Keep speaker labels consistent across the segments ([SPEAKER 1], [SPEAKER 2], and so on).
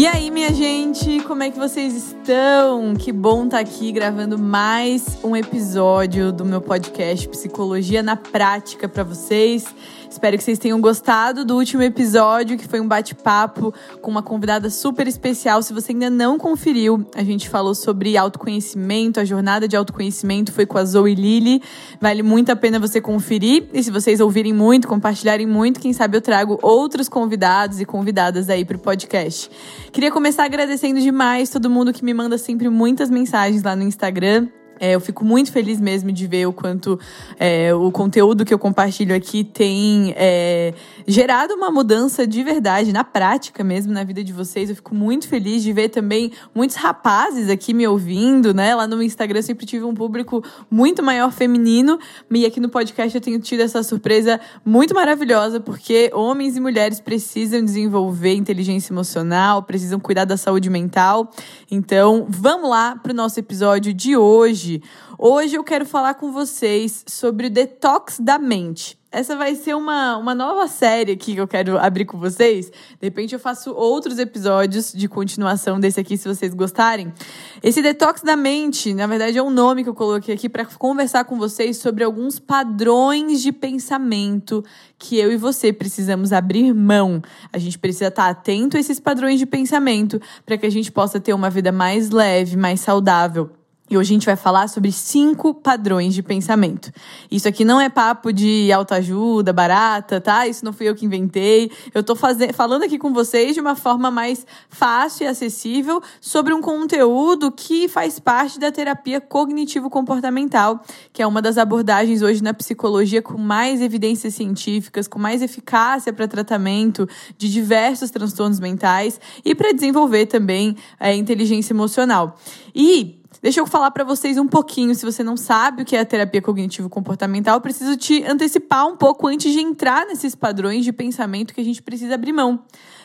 [SPEAKER 1] E aí, minha gente, como é que vocês estão? Que bom estar tá aqui gravando mais um episódio do meu podcast Psicologia na Prática para vocês. Espero que vocês tenham gostado do último episódio, que foi um bate-papo com uma convidada super especial. Se você ainda não conferiu, a gente falou sobre autoconhecimento, a jornada de autoconhecimento foi com a Zoe Lili. Vale muito a pena você conferir. E se vocês ouvirem muito, compartilharem muito, quem sabe eu trago outros convidados e convidadas aí para o podcast. Queria começar agradecendo demais todo mundo que me manda sempre muitas mensagens lá no Instagram. É, eu fico muito feliz mesmo de ver o quanto é, o conteúdo que eu compartilho aqui tem é, gerado uma mudança de verdade, na prática mesmo, na vida de vocês. Eu fico muito feliz de ver também muitos rapazes aqui me ouvindo, né? Lá no Instagram eu sempre tive um público muito maior feminino, e aqui no podcast eu tenho tido essa surpresa muito maravilhosa, porque homens e mulheres precisam desenvolver inteligência emocional, precisam cuidar da saúde mental. Então, vamos lá para o nosso episódio de hoje hoje. Hoje eu quero falar com vocês sobre o detox da mente. Essa vai ser uma, uma nova série aqui que eu quero abrir com vocês. De repente eu faço outros episódios de continuação desse aqui, se vocês gostarem. Esse detox da mente, na verdade, é um nome que eu coloquei aqui para conversar com vocês sobre alguns padrões de pensamento que eu e você precisamos abrir mão. A gente precisa estar atento a esses padrões de pensamento para que a gente possa ter uma vida mais leve, mais saudável. E hoje a gente vai falar sobre cinco padrões de pensamento. Isso aqui não é papo de autoajuda, barata, tá? Isso não fui eu que inventei. Eu tô faze- falando aqui com vocês de uma forma mais fácil e acessível sobre um conteúdo que faz parte da terapia cognitivo-comportamental, que é uma das abordagens hoje na psicologia com mais evidências científicas, com mais eficácia para tratamento de diversos transtornos mentais e para desenvolver também a é, inteligência emocional. E Deixa eu falar para vocês um pouquinho, se você não sabe o que é a terapia cognitivo-comportamental, preciso te antecipar um pouco antes de entrar nesses padrões de pensamento que a gente precisa abrir mão.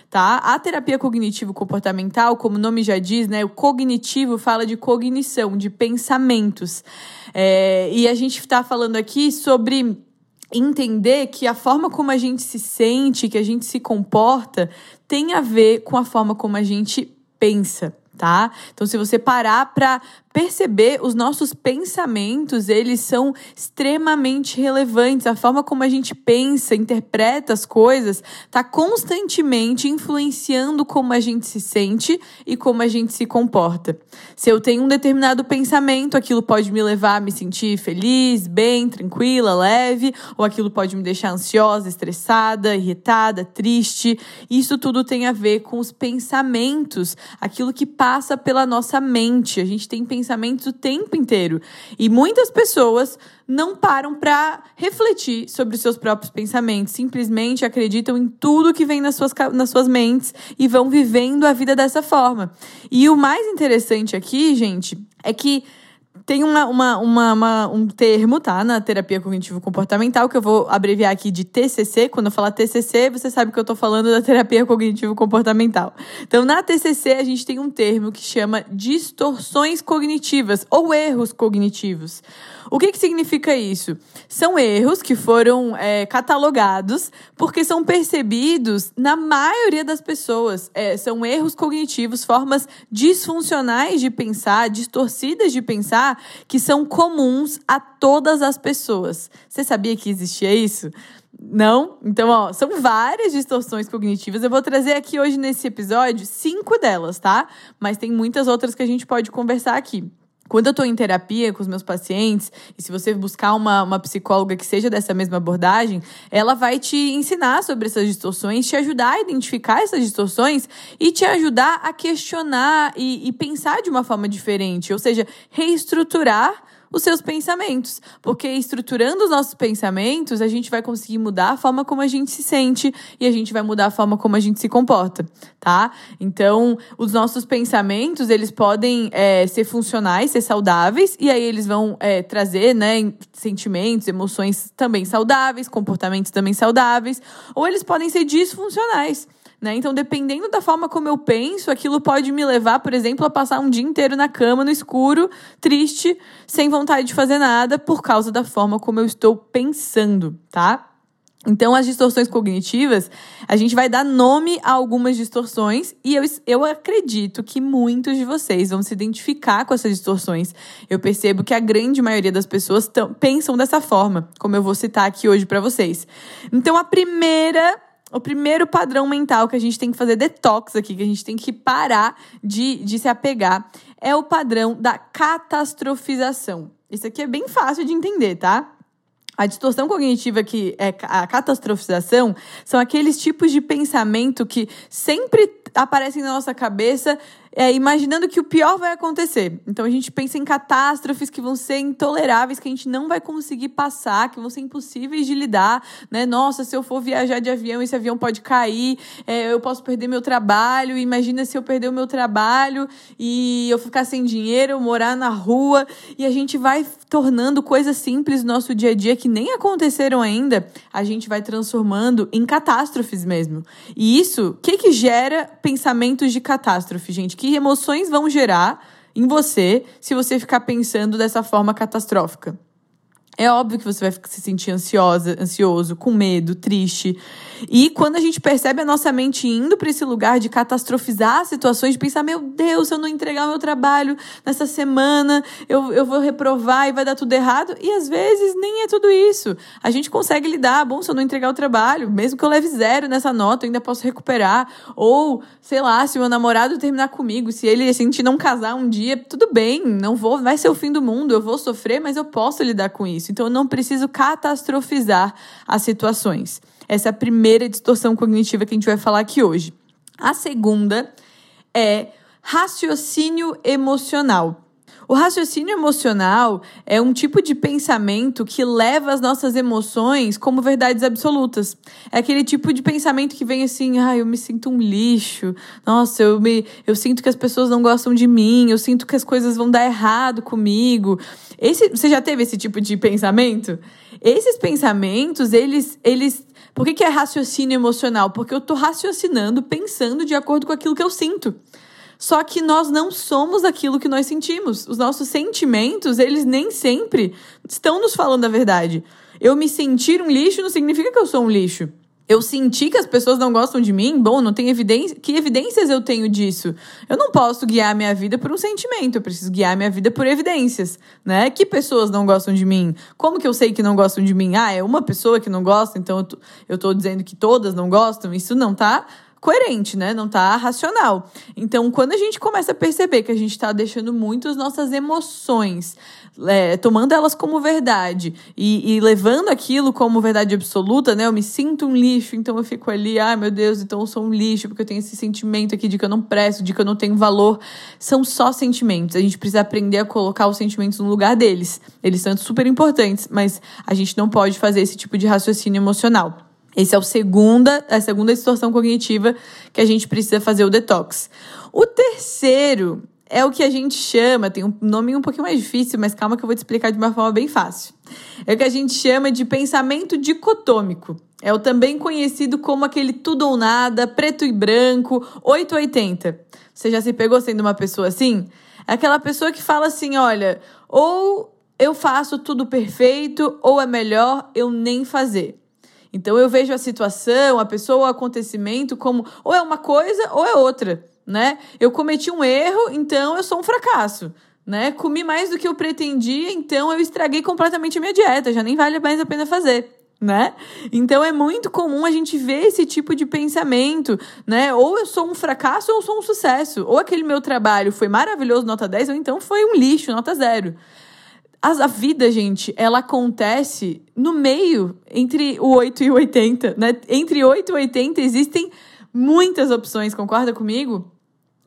[SPEAKER 1] Tá? A terapia cognitivo-comportamental, como o nome já diz, né, o cognitivo fala de cognição, de pensamentos. É, e a gente está falando aqui sobre entender que a forma como a gente se sente, que a gente se comporta, tem a ver com a forma como a gente pensa tá? Então, se você parar para perceber os nossos pensamentos, eles são extremamente relevantes. A forma como a gente pensa, interpreta as coisas, está constantemente influenciando como a gente se sente e como a gente se comporta. Se eu tenho um determinado pensamento, aquilo pode me levar a me sentir feliz, bem, tranquila, leve, ou aquilo pode me deixar ansiosa, estressada, irritada, triste. Isso tudo tem a ver com os pensamentos, aquilo que passa pela nossa mente. A gente tem pensamentos o tempo inteiro. E muitas pessoas não param para refletir sobre os seus próprios pensamentos, simplesmente acreditam em tudo que vem nas suas, nas suas mentes e vão vivendo a vida dessa forma. E o mais interessante aqui, gente, é que tem uma, uma, uma, uma, um termo, tá? Na terapia cognitivo-comportamental, que eu vou abreviar aqui de TCC. Quando eu falar TCC, você sabe que eu tô falando da terapia cognitivo-comportamental. Então, na TCC, a gente tem um termo que chama distorções cognitivas ou erros cognitivos. O que, que significa isso? São erros que foram é, catalogados porque são percebidos na maioria das pessoas. É, são erros cognitivos, formas disfuncionais de pensar, distorcidas de pensar, que são comuns a todas as pessoas. Você sabia que existia isso? Não? Então, ó, são várias distorções cognitivas. Eu vou trazer aqui hoje nesse episódio cinco delas, tá? Mas tem muitas outras que a gente pode conversar aqui. Quando eu estou em terapia com os meus pacientes, e se você buscar uma, uma psicóloga que seja dessa mesma abordagem, ela vai te ensinar sobre essas distorções, te ajudar a identificar essas distorções e te ajudar a questionar e, e pensar de uma forma diferente, ou seja, reestruturar os seus pensamentos. Porque estruturando os nossos pensamentos, a gente vai conseguir mudar a forma como a gente se sente e a gente vai mudar a forma como a gente se comporta, tá? Então, os nossos pensamentos, eles podem é, ser funcionais, ser saudáveis, e aí eles vão é, trazer, né, sentimentos, emoções também saudáveis, comportamentos também saudáveis, ou eles podem ser disfuncionais. Né? Então, dependendo da forma como eu penso, aquilo pode me levar, por exemplo, a passar um dia inteiro na cama, no escuro, triste, sem vontade de fazer nada, por causa da forma como eu estou pensando, tá? Então, as distorções cognitivas, a gente vai dar nome a algumas distorções e eu, eu acredito que muitos de vocês vão se identificar com essas distorções. Eu percebo que a grande maioria das pessoas pensam dessa forma, como eu vou citar aqui hoje para vocês. Então, a primeira o primeiro padrão mental que a gente tem que fazer detox aqui, que a gente tem que parar de, de se apegar, é o padrão da catastrofização. Isso aqui é bem fácil de entender, tá? A distorção cognitiva, que é a catastrofização, são aqueles tipos de pensamento que sempre aparecem na nossa cabeça é, imaginando que o pior vai acontecer. Então a gente pensa em catástrofes que vão ser intoleráveis, que a gente não vai conseguir passar, que vão ser impossíveis de lidar, né? Nossa, se eu for viajar de avião, esse avião pode cair, é, eu posso perder meu trabalho. Imagina se eu perder o meu trabalho e eu ficar sem dinheiro, eu morar na rua. E a gente vai tornando coisas simples no nosso dia a dia que nem aconteceram ainda, a gente vai transformando em catástrofes mesmo. E isso, o que que gera pensamentos de catástrofe, gente? Que emoções vão gerar em você se você ficar pensando dessa forma catastrófica. É óbvio que você vai se sentir ansiosa, ansioso, com medo, triste. E quando a gente percebe a nossa mente indo para esse lugar de catastrofizar situações, de pensar, meu Deus, se eu não entregar o meu trabalho nessa semana, eu, eu vou reprovar e vai dar tudo errado. E às vezes nem é tudo isso. A gente consegue lidar, bom, se eu não entregar o trabalho, mesmo que eu leve zero nessa nota, eu ainda posso recuperar. Ou, sei lá, se meu namorado terminar comigo, se ele, se a gente não casar um dia, tudo bem, não vou, vai ser o fim do mundo, eu vou sofrer, mas eu posso lidar com isso. Então eu não preciso catastrofizar as situações. Essa é a primeira distorção cognitiva que a gente vai falar aqui hoje. A segunda é raciocínio emocional. O raciocínio emocional é um tipo de pensamento que leva as nossas emoções como verdades absolutas. É aquele tipo de pensamento que vem assim, ah, eu me sinto um lixo. Nossa, eu me eu sinto que as pessoas não gostam de mim, eu sinto que as coisas vão dar errado comigo. Esse, você já teve esse tipo de pensamento? Esses pensamentos, eles eles por que, que é raciocínio emocional? Porque eu estou raciocinando, pensando de acordo com aquilo que eu sinto. Só que nós não somos aquilo que nós sentimos. Os nossos sentimentos, eles nem sempre estão nos falando a verdade. Eu me sentir um lixo não significa que eu sou um lixo. Eu senti que as pessoas não gostam de mim, bom, não tem evidência. Que evidências eu tenho disso? Eu não posso guiar minha vida por um sentimento, eu preciso guiar minha vida por evidências, né? Que pessoas não gostam de mim? Como que eu sei que não gostam de mim? Ah, é uma pessoa que não gosta, então eu tô, eu tô dizendo que todas não gostam? Isso não tá coerente, né? Não tá racional. Então, quando a gente começa a perceber que a gente está deixando muito as nossas emoções, é, tomando elas como verdade e, e, levando aquilo como verdade absoluta, né? Eu me sinto um lixo, então eu fico ali, ai meu Deus, então eu sou um lixo porque eu tenho esse sentimento aqui de que eu não presto, de que eu não tenho valor. São só sentimentos. A gente precisa aprender a colocar os sentimentos no lugar deles. Eles são super importantes, mas a gente não pode fazer esse tipo de raciocínio emocional. Esse é o segunda, a segunda distorção cognitiva que a gente precisa fazer o detox. O terceiro é o que a gente chama, tem um nome um pouquinho mais difícil, mas calma que eu vou te explicar de uma forma bem fácil. É o que a gente chama de pensamento dicotômico. É o também conhecido como aquele tudo ou nada, preto e branco, 880. Você já se pegou sendo uma pessoa assim? É aquela pessoa que fala assim: olha, ou eu faço tudo perfeito, ou é melhor eu nem fazer. Então eu vejo a situação, a pessoa, o acontecimento como ou é uma coisa ou é outra, né? Eu cometi um erro, então eu sou um fracasso. Né? Comi mais do que eu pretendia, então eu estraguei completamente a minha dieta, já nem vale mais a pena fazer. Né? Então é muito comum a gente ver esse tipo de pensamento, né? Ou eu sou um fracasso ou eu sou um sucesso. Ou aquele meu trabalho foi maravilhoso, nota 10, ou então foi um lixo, nota 0 a vida, gente, ela acontece no meio, entre o 8 e o 80, né? Entre 8 e 80 existem muitas opções, concorda comigo?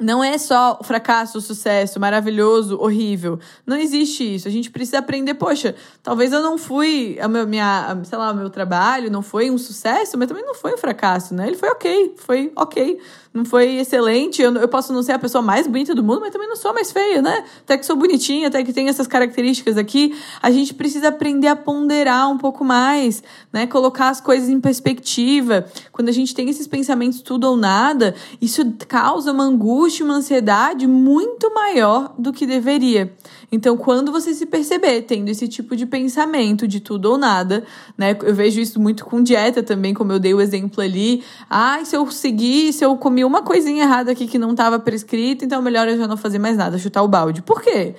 [SPEAKER 1] Não é só fracasso, sucesso, maravilhoso, horrível. Não existe isso. A gente precisa aprender, poxa, talvez eu não fui, a minha, sei lá, o meu trabalho não foi um sucesso, mas também não foi um fracasso, né? Ele foi ok, foi ok não foi excelente. Eu, eu posso não ser a pessoa mais bonita do mundo, mas também não sou mais feia, né? Até que sou bonitinha, até que tenho essas características aqui. A gente precisa aprender a ponderar um pouco mais, né? Colocar as coisas em perspectiva. Quando a gente tem esses pensamentos tudo ou nada, isso causa uma angústia, uma ansiedade muito maior do que deveria. Então, quando você se perceber tendo esse tipo de pensamento de tudo ou nada, né? Eu vejo isso muito com dieta também, como eu dei o exemplo ali. Ai, ah, se eu seguir, se eu comi uma coisinha errada aqui que não estava prescrita, então melhor eu já não fazer mais nada, chutar o balde. Por quê?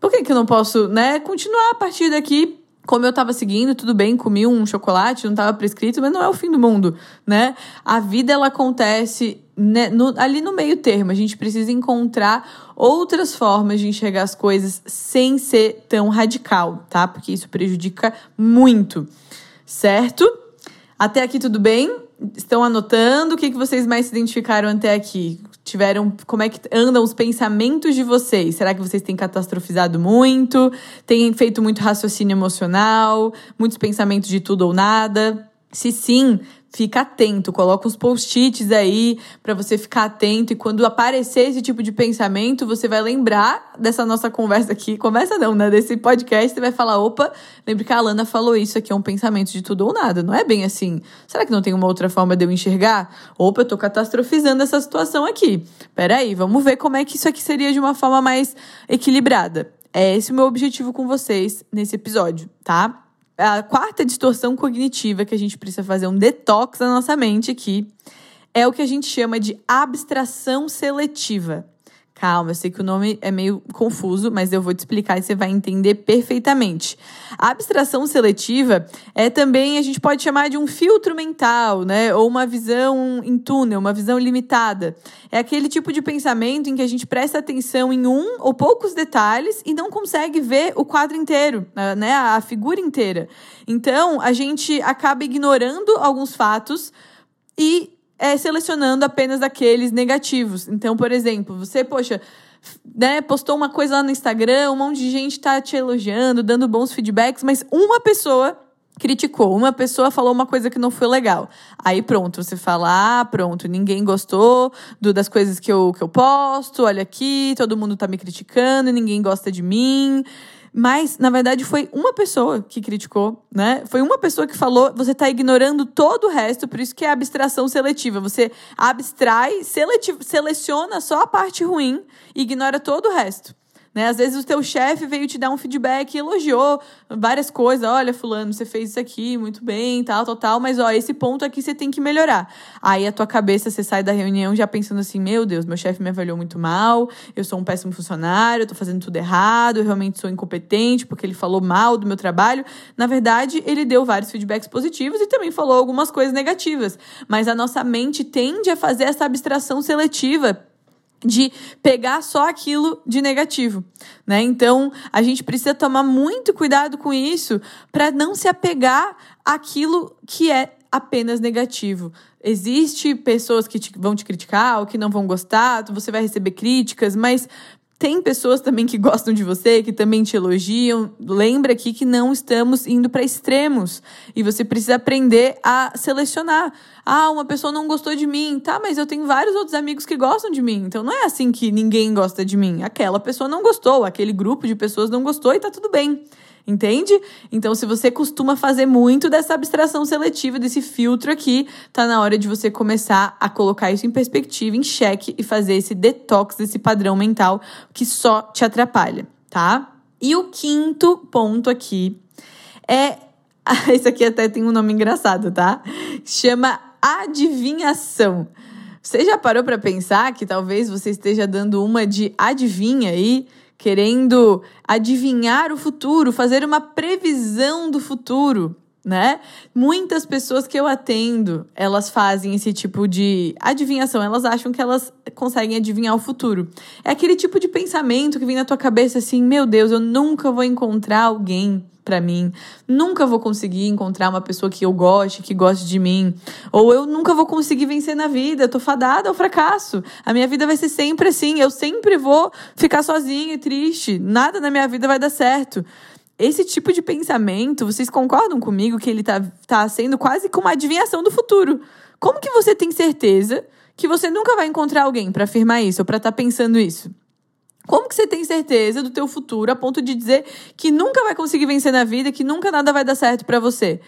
[SPEAKER 1] Por que, que eu não posso, né, continuar a partir daqui como eu estava seguindo, tudo bem, comi um chocolate, não estava prescrito, mas não é o fim do mundo, né? A vida ela acontece né, no, ali no meio termo. A gente precisa encontrar outras formas de enxergar as coisas sem ser tão radical, tá? Porque isso prejudica muito, certo? Até aqui tudo bem? estão anotando o que, que vocês mais se identificaram até aqui. Tiveram. Como é que andam os pensamentos de vocês? Será que vocês têm catastrofizado muito? Têm feito muito raciocínio emocional? Muitos pensamentos de tudo ou nada? Se sim, fica atento, coloca uns post-its aí para você ficar atento e quando aparecer esse tipo de pensamento, você vai lembrar dessa nossa conversa aqui, conversa não, né, desse podcast, você vai falar, opa, lembre que a Alana falou isso aqui, é um pensamento de tudo ou nada, não é bem assim. Será que não tem uma outra forma de eu enxergar? Opa, eu tô catastrofizando essa situação aqui. Pera aí, vamos ver como é que isso aqui seria de uma forma mais equilibrada. É esse o meu objetivo com vocês nesse episódio, tá? É a quarta distorção cognitiva que a gente precisa fazer um detox na nossa mente aqui é o que a gente chama de abstração seletiva. Calma, eu sei que o nome é meio confuso, mas eu vou te explicar e você vai entender perfeitamente. A abstração seletiva é também, a gente pode chamar de um filtro mental, né? Ou uma visão em túnel, uma visão limitada. É aquele tipo de pensamento em que a gente presta atenção em um ou poucos detalhes e não consegue ver o quadro inteiro, né? A figura inteira. Então, a gente acaba ignorando alguns fatos e é, selecionando apenas aqueles negativos. Então, por exemplo, você, poxa, né, postou uma coisa lá no Instagram, um monte de gente está te elogiando, dando bons feedbacks, mas uma pessoa criticou, uma pessoa falou uma coisa que não foi legal. Aí pronto, você fala, ah, pronto, ninguém gostou do, das coisas que eu, que eu posto, olha aqui, todo mundo tá me criticando, ninguém gosta de mim. Mas, na verdade, foi uma pessoa que criticou, né? Foi uma pessoa que falou: você está ignorando todo o resto, por isso que é abstração seletiva. Você abstrai, seleciona só a parte ruim e ignora todo o resto. Né? Às vezes o teu chefe veio te dar um feedback e elogiou várias coisas. Olha, fulano, você fez isso aqui muito bem, tal, tal, tal. Mas, ó, esse ponto aqui você tem que melhorar. Aí a tua cabeça, você sai da reunião já pensando assim, meu Deus, meu chefe me avaliou muito mal, eu sou um péssimo funcionário, eu tô fazendo tudo errado, eu realmente sou incompetente porque ele falou mal do meu trabalho. Na verdade, ele deu vários feedbacks positivos e também falou algumas coisas negativas. Mas a nossa mente tende a fazer essa abstração seletiva de pegar só aquilo de negativo, né? Então, a gente precisa tomar muito cuidado com isso para não se apegar àquilo que é apenas negativo. Existe pessoas que te, vão te criticar ou que não vão gostar, você vai receber críticas, mas tem pessoas também que gostam de você, que também te elogiam. Lembra aqui que não estamos indo para extremos e você precisa aprender a selecionar. Ah, uma pessoa não gostou de mim, tá, mas eu tenho vários outros amigos que gostam de mim. Então não é assim que ninguém gosta de mim. Aquela pessoa não gostou, aquele grupo de pessoas não gostou e tá tudo bem. Entende? Então, se você costuma fazer muito dessa abstração seletiva, desse filtro aqui, tá na hora de você começar a colocar isso em perspectiva, em xeque e fazer esse detox desse padrão mental que só te atrapalha, tá? E o quinto ponto aqui é. Esse aqui até tem um nome engraçado, tá? Chama adivinhação. Você já parou para pensar que talvez você esteja dando uma de adivinha aí? E querendo adivinhar o futuro, fazer uma previsão do futuro, né? Muitas pessoas que eu atendo, elas fazem esse tipo de adivinhação, elas acham que elas conseguem adivinhar o futuro. É aquele tipo de pensamento que vem na tua cabeça assim: "Meu Deus, eu nunca vou encontrar alguém para mim. Nunca vou conseguir encontrar uma pessoa que eu goste, que goste de mim. Ou eu nunca vou conseguir vencer na vida. Eu tô fadada ao fracasso. A minha vida vai ser sempre assim. Eu sempre vou ficar sozinha e triste. Nada na minha vida vai dar certo. Esse tipo de pensamento, vocês concordam comigo que ele tá, tá sendo quase como uma adivinhação do futuro? Como que você tem certeza que você nunca vai encontrar alguém para afirmar isso ou para estar tá pensando isso? Como que você tem certeza do teu futuro a ponto de dizer que nunca vai conseguir vencer na vida, que nunca nada vai dar certo para você?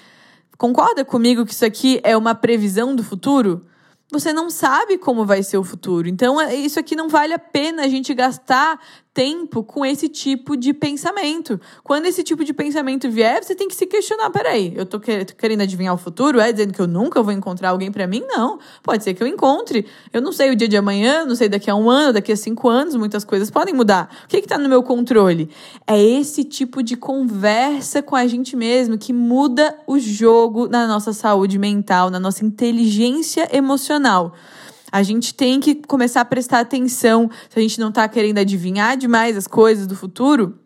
[SPEAKER 1] Concorda comigo que isso aqui é uma previsão do futuro? Você não sabe como vai ser o futuro. Então, é, isso aqui não vale a pena a gente gastar tempo com esse tipo de pensamento. Quando esse tipo de pensamento vier, você tem que se questionar: peraí, eu tô querendo adivinhar o futuro? É dizendo que eu nunca vou encontrar alguém para mim? Não. Pode ser que eu encontre. Eu não sei o dia de amanhã, não sei daqui a um ano, daqui a cinco anos, muitas coisas podem mudar. O que, que tá no meu controle? É esse tipo de conversa com a gente mesmo que muda o jogo na nossa saúde mental, na nossa inteligência emocional. A gente tem que começar a prestar atenção se a gente não está querendo adivinhar demais as coisas do futuro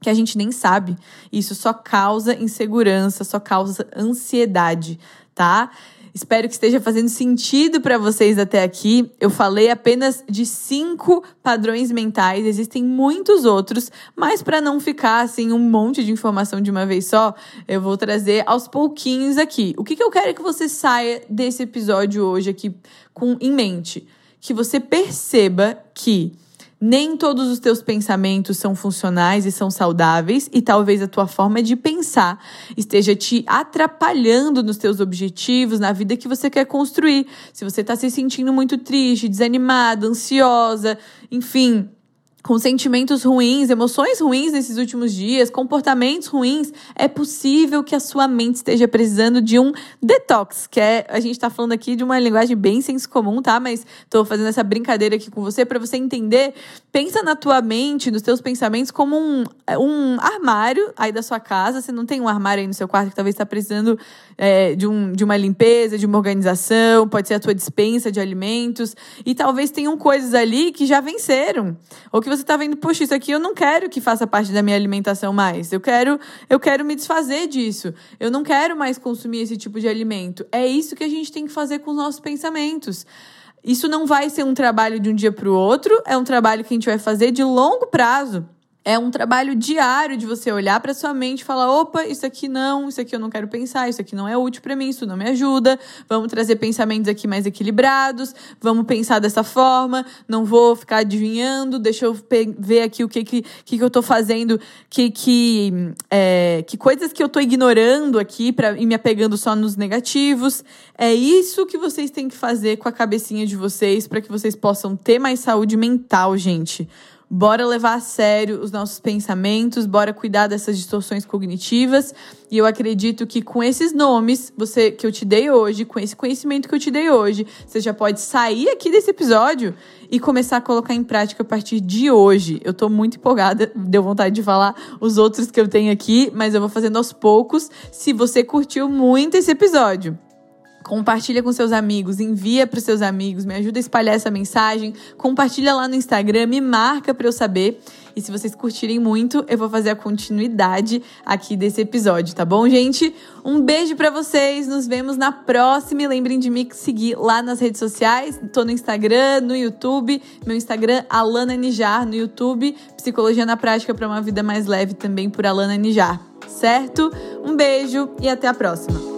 [SPEAKER 1] que a gente nem sabe. Isso só causa insegurança, só causa ansiedade, tá? Espero que esteja fazendo sentido para vocês até aqui. Eu falei apenas de cinco padrões mentais, existem muitos outros, mas para não ficar assim um monte de informação de uma vez só, eu vou trazer aos pouquinhos aqui. O que, que eu quero que você saia desse episódio hoje aqui com em mente? Que você perceba que nem todos os teus pensamentos são funcionais e são saudáveis, e talvez a tua forma de pensar esteja te atrapalhando nos teus objetivos, na vida que você quer construir. Se você está se sentindo muito triste, desanimada, ansiosa, enfim, com sentimentos ruins, emoções ruins nesses últimos dias, comportamentos ruins, é possível que a sua mente esteja precisando de um detox, que é, a gente está falando aqui de uma linguagem bem senso comum, tá? Mas estou fazendo essa brincadeira aqui com você para você entender. Pensa na tua mente, nos teus pensamentos como um, um armário aí da sua casa. Você não tem um armário aí no seu quarto que talvez está precisando é, de, um, de uma limpeza, de uma organização, pode ser a tua dispensa de alimentos, e talvez tenham coisas ali que já venceram, ou que você está vendo, poxa, isso aqui eu não quero que faça parte da minha alimentação mais. Eu quero, eu quero me desfazer disso. Eu não quero mais consumir esse tipo de alimento. É isso que a gente tem que fazer com os nossos pensamentos. Isso não vai ser um trabalho de um dia para o outro, é um trabalho que a gente vai fazer de longo prazo. É um trabalho diário de você olhar para sua mente e falar: opa, isso aqui não, isso aqui eu não quero pensar, isso aqui não é útil para mim, isso não me ajuda. Vamos trazer pensamentos aqui mais equilibrados, vamos pensar dessa forma, não vou ficar adivinhando, deixa eu ver aqui o que, que, que, eu tô fazendo, que, que, é, que coisas que eu tô ignorando aqui para ir me apegando só nos negativos. É isso que vocês têm que fazer com a cabecinha de vocês para que vocês possam ter mais saúde mental, gente. Bora levar a sério os nossos pensamentos, bora cuidar dessas distorções cognitivas. E eu acredito que com esses nomes você que eu te dei hoje, com esse conhecimento que eu te dei hoje, você já pode sair aqui desse episódio e começar a colocar em prática a partir de hoje. Eu tô muito empolgada, deu vontade de falar os outros que eu tenho aqui, mas eu vou fazendo aos poucos. Se você curtiu muito esse episódio, Compartilha com seus amigos, envia para seus amigos, me ajuda a espalhar essa mensagem, compartilha lá no Instagram, me marca para eu saber. E se vocês curtirem muito, eu vou fazer a continuidade aqui desse episódio, tá bom, gente? Um beijo para vocês, nos vemos na próxima e lembrem de me seguir lá nas redes sociais, tô no Instagram, no YouTube, meu Instagram Alana Nijar no YouTube, Psicologia na Prática para uma vida mais leve também por Alana Nijar, certo? Um beijo e até a próxima.